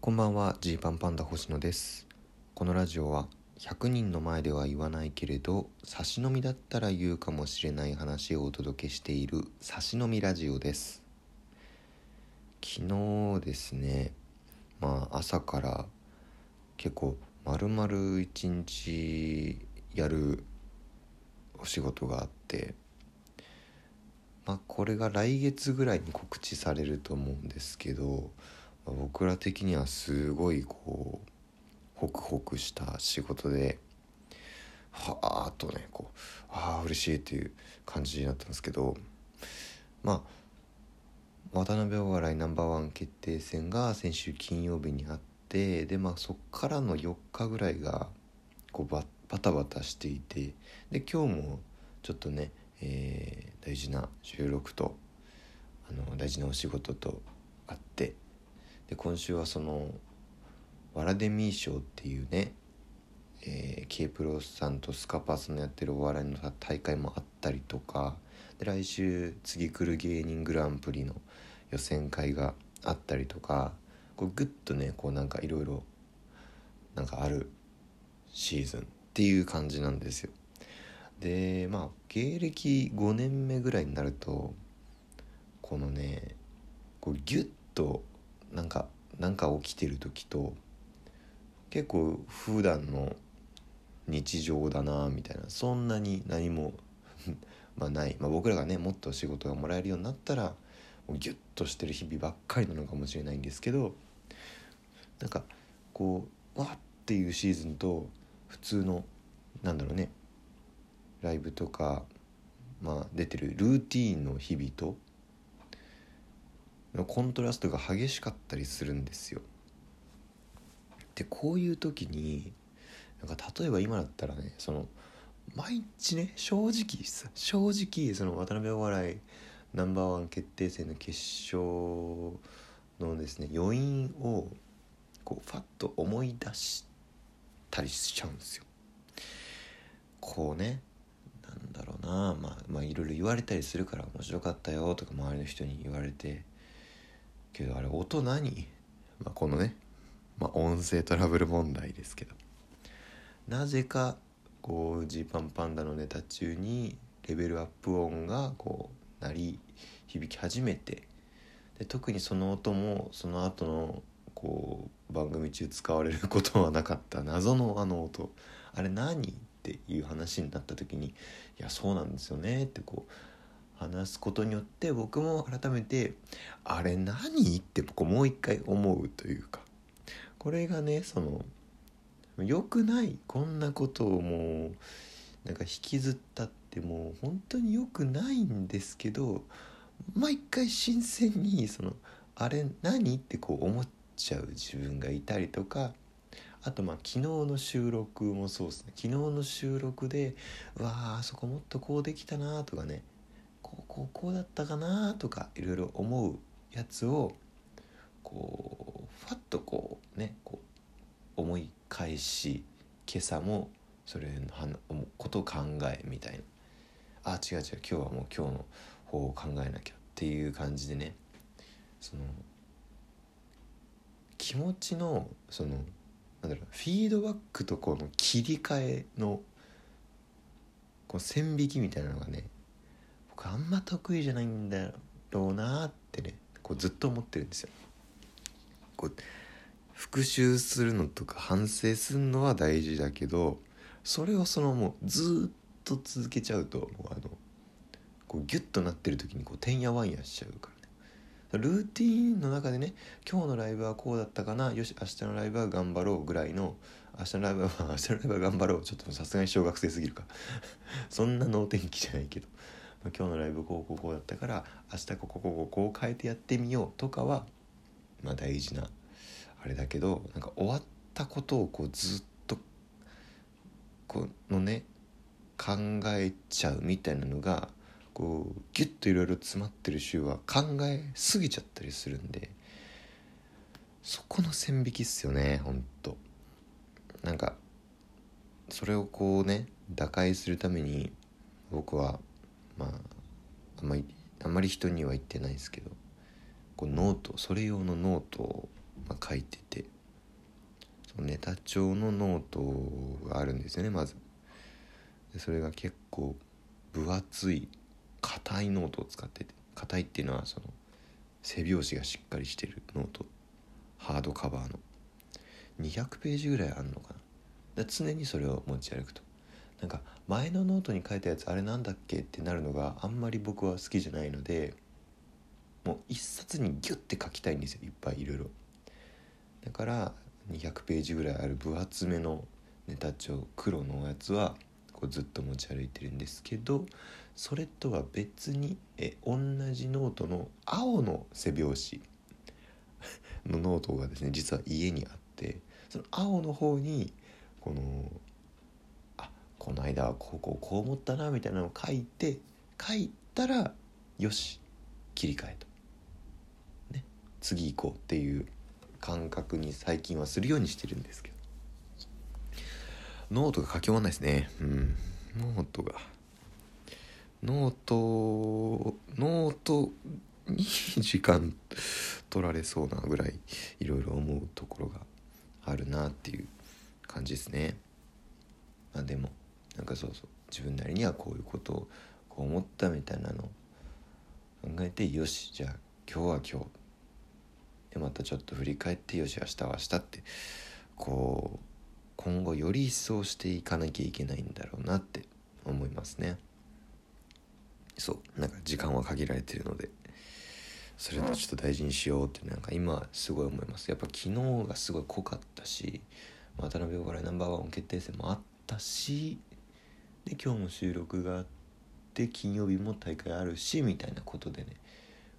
こんばんはジーパンパンダ星野です。このラジオは100人の前では言わないけれど差し飲みだったら言うかもしれない話をお届けしている差し飲みラジオです。昨日ですねまあ朝から結構丸々一日やるお仕事があってまあこれが来月ぐらいに告知されると思うんですけど僕ら的にはすごいこうホクホクした仕事ではあっとねこうああ嬉しいっていう感じになったんですけどまあ渡辺お笑いナンバーワン決定戦が先週金曜日にあってでまあそっからの4日ぐらいがこうババタバタしていてで今日もちょっとね、えー大事な収録とあの大事なお仕事とあってで今週はそのワラデミー賞っていうね、えー、K プロさんとスカパーさんのやってるお笑いの大会もあったりとかで来週次来る芸人グランプリの予選会があったりとかこうグッとねこうなんかいろいろなんかあるシーズンっていう感じなんですよ。でまあ芸歴5年目ぐらいになるとこのねこうギュッとなんかなんか起きてる時と結構普段の日常だなみたいなそんなに何も まあない、まあ、僕らがねもっと仕事がもらえるようになったらギュッとしてる日々ばっかりなのかもしれないんですけどなんかこうわっていうシーズンと普通のなんだろうねライブとか、まあ、出てるルーティーンの日々とコントラストが激しかったりするんですよ。でこういう時になんか例えば今だったらねその毎日ね正直正直その渡辺お笑いナンバーワン決定戦の決勝のですね余韻をこうファッと思い出したりしちゃうんですよ。こうねなんだろうなまあまあいろいろ言われたりするから面白かったよとか周りの人に言われてけどあれ音何、まあ、このね、まあ、音声トラブル問題ですけど。なぜかこうジーパンパンダのネタ中にレベルアップ音がこう鳴り響き始めてで特にその音もその後のこう番組中使われることはなかった謎のあの音。あれ何？っていう話になった時に「いやそうなんですよね」ってこう話すことによって僕も改めて「あれ何?」ってこうもう一回思うというかこれがねその良くないこんなことをもうなんか引きずったってもう本当に良くないんですけど毎回新鮮にその「あれ何?」ってこう思っちゃう自分がいたりとかあとまあ昨日の収録もそうですね昨日の収録でうわあそこもっとこうできたなとかねこうこうこうだったかなとかいろいろ思うやつをこうファッとこうねこう思い返し今朝もそれのことを考えみたいな。あ違う違う今日はもう今日の方を考えなきゃっていう感じでね。その気持ちのそのなんだろうフィードバックとこの切り替えのこう線引きみたいなのがねあんま得意じゃないんだろうなってねこうずっと思ってるんですよ。こう復習するのとか反省するのは大事だけどそれをそのもうずっと続けちゃうともうあのこうギュッとなってる時にこうてんやわんやしちゃうからね。ルーティーンの中でね今日のライブはこうだったかなよし明日のライブは頑張ろうぐらいの明日のライブは明日のライブは頑張ろうちょっとさすがに小学生すぎるか。そんな能天気じゃないけど、今日のライブこうこうこうだったから明日こここここう変えてやってみようとかはまあ大事なあれだけどなんか終わったことをこうずっとこのね考えちゃうみたいなのがこうギュッといろいろ詰まってる週は考えすぎちゃったりするんでそこの線引きっすよねほんと。なんかそれをこうね打開するために僕はまああんまりあんまり人には言ってないですけどこうノートそれ用のノートを、まあ、書いててそのネタ帳のノートがあるんですよねまず。でそれが結構分厚い硬いノートを使ってて硬いっていうのはその背表紙がしっかりしてるノートハードカバーの。200ページぐらいあるのかな。常にそれを持ち歩くと。なんか前のノートに書いたやつあれなんだっけってなるのがあんまり僕は好きじゃないのでもう一冊にギュッて書きたいんですよいっぱいいろいろ。だから200ページぐらいある分厚めのネタ帳黒のやつはこうずっと持ち歩いてるんですけどそれとは別にえ同じノートの青の背表紙 のノートがですね実は家にあってその青の方にこのこの間はこうこうこう思ったなみたいなのを書いて書いたらよし切り替えと、ね、次行こうっていう感覚に最近はするようにしてるんですけど。ノートが書き終わんないですね。うん。ノートが。ノートノートに時間取られそうなぐらいいろいろ思うところがあるなっていう感じですね。まあでもなんかそうそう。自分なりにはこういうことをこう思ったみたいなのを考えてよしじゃあ今日は今日。でまたちょっと振り返ってよし明日は明日ってこう今後より一層していかなきゃいけないんだろうなって思いますね。そう。なんか時間は限られてるので。それとちょっと大事にしようってなんか今すごい思います。やっぱ昨日がすごい濃かったし渡辺お笑いナンバーワン決定戦もあったしで今日も収録があって金曜日も大会あるしみたいなことでね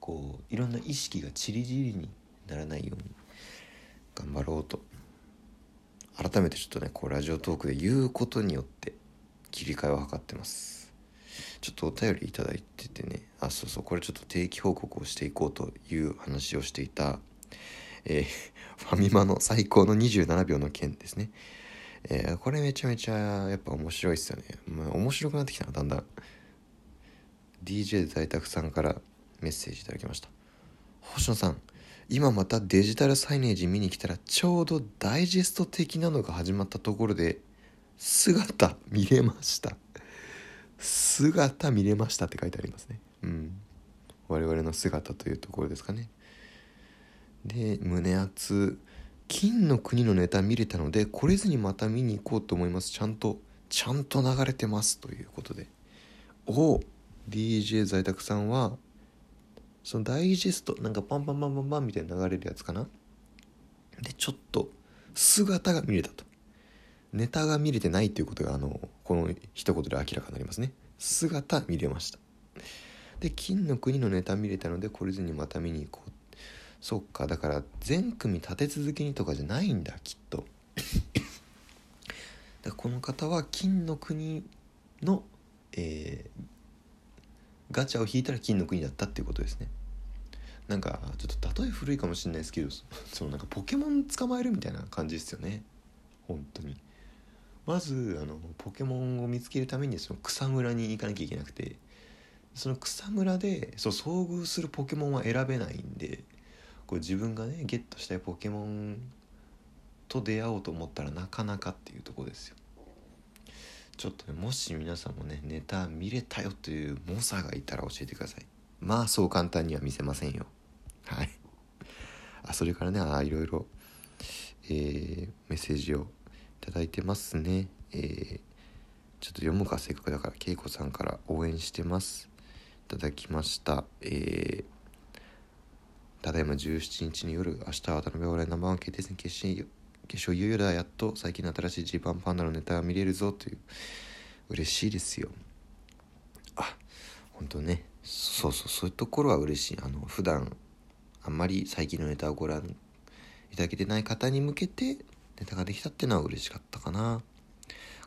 こういろんな意識がちりぢりにならないように頑張ろうと。改めてちょっとねこうラジオトークで言うことによって切り替えを図ってます。ちょっとお便り頂いててねあそうそうこれちょっと定期報告をしていこうという話をしていた、えー、ファミマの最高の27秒の件ですね、えー、これめちゃめちゃやっぱ面白いっすよね、まあ、面白くなってきたなだんだん。DJ 在宅さんからメッセージいただきました。星野さん今またデジタルサイネージ見に来たらちょうどダイジェスト的なのが始まったところで姿見れました。姿見れましたって書いてありますね。うん。我々の姿というところですかね。で胸熱。金の国のネタ見れたので来れずにまた見に行こうと思います。ちゃんとちゃんと流れてますということで。お DJ 在宅さんはそのダイジェストなんかパンパンパンパンパンみたいな流れるやつかな？でちょっと姿が見れたと。ネタが見れてないということがあのこの一言で明らかになりますね。姿見れました。で金の国のネタ見れたのでこれずにまた見に行こうそっかだから全組立て続けにとかじゃないんだきっと。だこの方は金の国の、えー、ガチャを引いたら金の国だったっていうことですね。なんかちょっと例え古いかもしれないですけどそのなんかポケモン捕まえるみたいな感じですよね。本当に。まずあのポケモンを見つけるためにその草むらに行かなきゃいけなくてその草むらでそう遭遇するポケモンは選べないんでこう自分がねゲットしたいポケモンと出会おうと思ったらなかなかっていうとこですよちょっとねもし皆さんもねネタ見れたよという猛者がいたら教えてくださいまあそう簡単には見せませんよはいあそれからねあいろいろえー、メッセージを頂いてますね。えー、ちょっと読むかせっかくだから恵子さんから応援してます。いただきました。えー、ただいま17日の夜、明日は渡辺お笑い生ワン決定戦決勝決勝いよいよだやっと最近の新しいジーパンパンダのネタが見れるぞという嬉しいですよ。あ本当ね。そうそうそういうところは嬉しい。あの普段あんまり最近のネタをご覧いただけてない方に向けてネタができたっていうのは嬉しかったかな。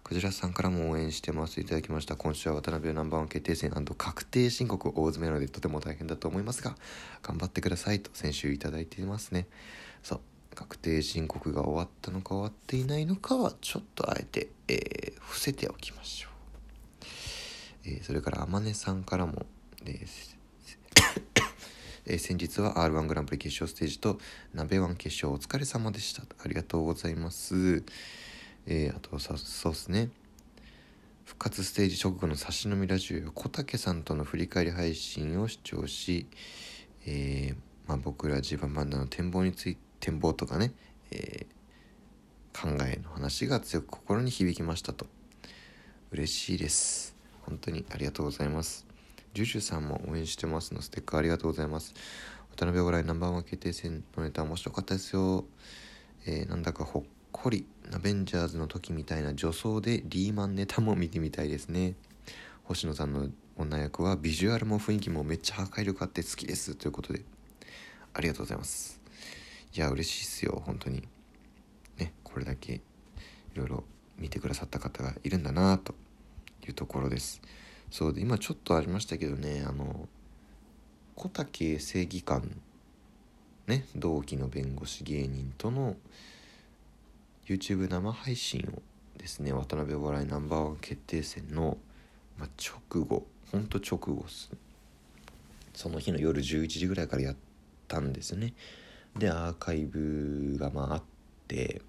クジラさんからも応援してますいただきました。今週は渡辺ナンバーワン決定戦確定申告大詰めなのでとても大変だと思いますが、頑張ってくださいと先週いただいていますね。そう。確定申告が終わったのか終わっていないのかはちょっとあえて、えー、伏せておきましょう。えー、それから天音さんからもです。え、先日は r 1グランプリ決勝ステージと鍋1決勝お疲れ様でしたありがとうございますえー、あとさそうっすね。復活ステージ直後の差し飲みラジオや小竹さんとの振り返り配信を視聴し、えー、まあ、僕らジーパンバンダの展望について展望とかね、えー、考えの話が強く心に響きましたと。嬉しいです。本当にありがとうございます。ジュジュさんも応援してますのステッカーありがとうございます。渡辺お笑いナンバーワン決定戦のネタ面白かったですよ、えー、なんだかほっこりアベンジャーズの時みたいな女装でリーマンネタも見てみたいですね。星野さんの女役はビジュアルも雰囲気もめっちゃ破壊力あって好きです。ということでありがとうございます。いや嬉しいっすよ本当に。ねこれだけいろいろ見てくださった方がいるんだなというところです。そうで今ちょっとありましたけどねあの小竹正義感。ね同期の弁護士芸人との YouTube 生配信をですね渡辺お笑いナンバーワン決定戦の、まあ、直後ほんと直後っすその日の夜11時ぐらいからやったんですよね。でアーカイブがまああって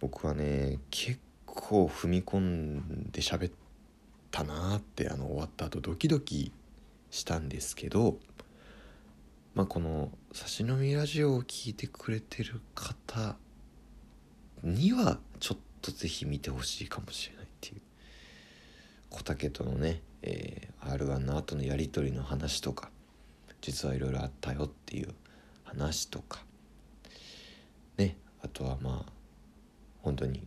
僕はね結構踏み込んで喋ったなってあの終わった後ドキドキしたんですけどまあこの「差し飲みラジオ」を聴いてくれてる方にはちょっと是非見てほしいかもしれないっていう。小竹とのね、えー、r 1の後のやり取りの話とか実はいろいろあったよっていう話とか。ねあとはまあ本当に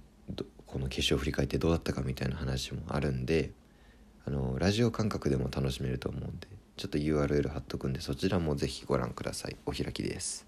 この決勝を振り返ってどうだったかみたいな話もあるんであのラジオ感覚でも楽しめると思うんでちょっと URL 貼っとくんでそちらも是非ご覧ください。お開きです。